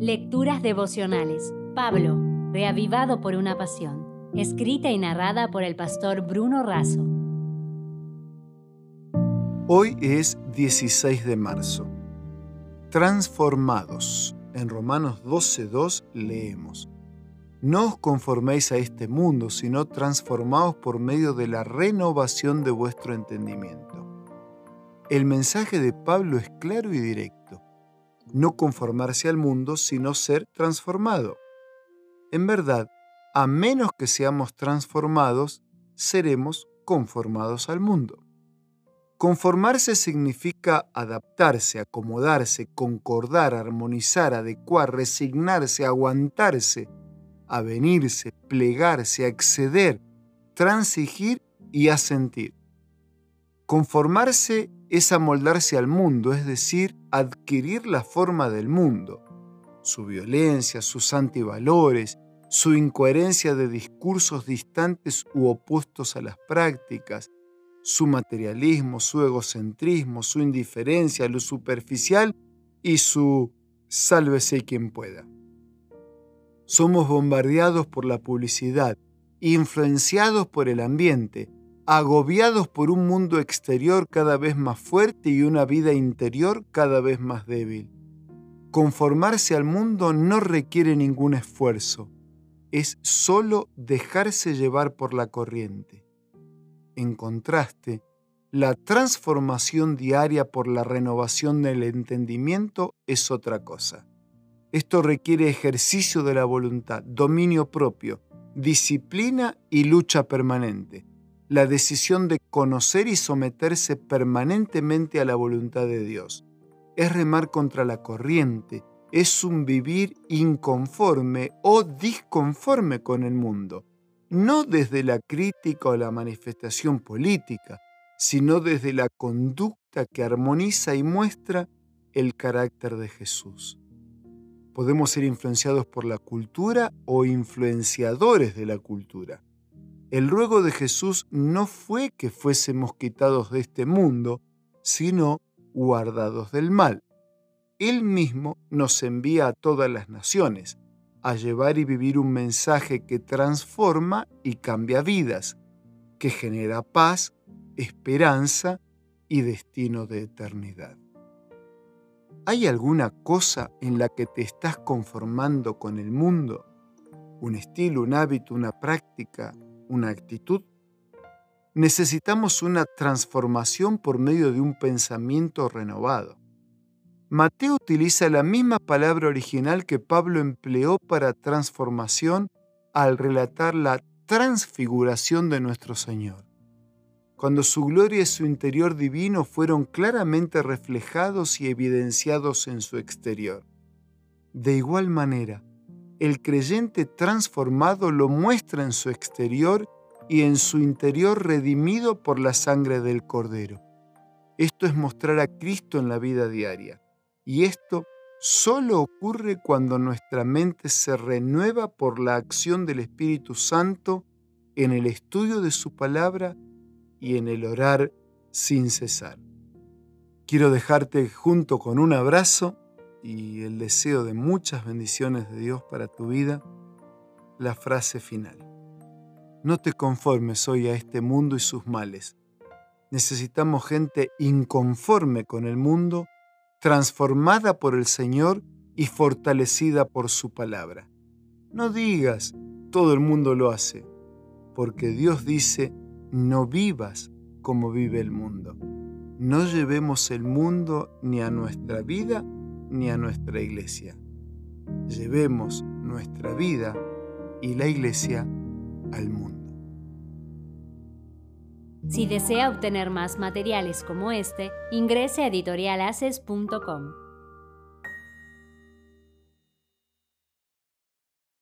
Lecturas devocionales. Pablo, reavivado por una pasión. Escrita y narrada por el pastor Bruno Razo. Hoy es 16 de marzo. Transformados. En Romanos 12.2 leemos. No os conforméis a este mundo, sino transformaos por medio de la renovación de vuestro entendimiento. El mensaje de Pablo es claro y directo no conformarse al mundo, sino ser transformado. En verdad, a menos que seamos transformados, seremos conformados al mundo. Conformarse significa adaptarse, acomodarse, concordar, armonizar, adecuar, resignarse, aguantarse, avenirse, plegarse, acceder, transigir y asentir. Conformarse es amoldarse al mundo, es decir, adquirir la forma del mundo, su violencia, sus antivalores, su incoherencia de discursos distantes u opuestos a las prácticas, su materialismo, su egocentrismo, su indiferencia, lo superficial y su sálvese quien pueda. Somos bombardeados por la publicidad, influenciados por el ambiente, agobiados por un mundo exterior cada vez más fuerte y una vida interior cada vez más débil. Conformarse al mundo no requiere ningún esfuerzo, es solo dejarse llevar por la corriente. En contraste, la transformación diaria por la renovación del entendimiento es otra cosa. Esto requiere ejercicio de la voluntad, dominio propio, disciplina y lucha permanente la decisión de conocer y someterse permanentemente a la voluntad de Dios. Es remar contra la corriente, es un vivir inconforme o disconforme con el mundo, no desde la crítica o la manifestación política, sino desde la conducta que armoniza y muestra el carácter de Jesús. Podemos ser influenciados por la cultura o influenciadores de la cultura. El ruego de Jesús no fue que fuésemos quitados de este mundo, sino guardados del mal. Él mismo nos envía a todas las naciones a llevar y vivir un mensaje que transforma y cambia vidas, que genera paz, esperanza y destino de eternidad. ¿Hay alguna cosa en la que te estás conformando con el mundo? ¿Un estilo, un hábito, una práctica, una actitud. Necesitamos una transformación por medio de un pensamiento renovado. Mateo utiliza la misma palabra original que Pablo empleó para transformación al relatar la transfiguración de nuestro Señor, cuando su gloria y su interior divino fueron claramente reflejados y evidenciados en su exterior. De igual manera, el creyente transformado lo muestra en su exterior y en su interior redimido por la sangre del Cordero. Esto es mostrar a Cristo en la vida diaria. Y esto solo ocurre cuando nuestra mente se renueva por la acción del Espíritu Santo en el estudio de su palabra y en el orar sin cesar. Quiero dejarte junto con un abrazo y el deseo de muchas bendiciones de Dios para tu vida, la frase final. No te conformes hoy a este mundo y sus males. Necesitamos gente inconforme con el mundo, transformada por el Señor y fortalecida por su palabra. No digas, todo el mundo lo hace, porque Dios dice, no vivas como vive el mundo. No llevemos el mundo ni a nuestra vida ni a nuestra iglesia. Llevemos nuestra vida y la iglesia al mundo. Si desea obtener más materiales como este, ingrese a editorialaces.com.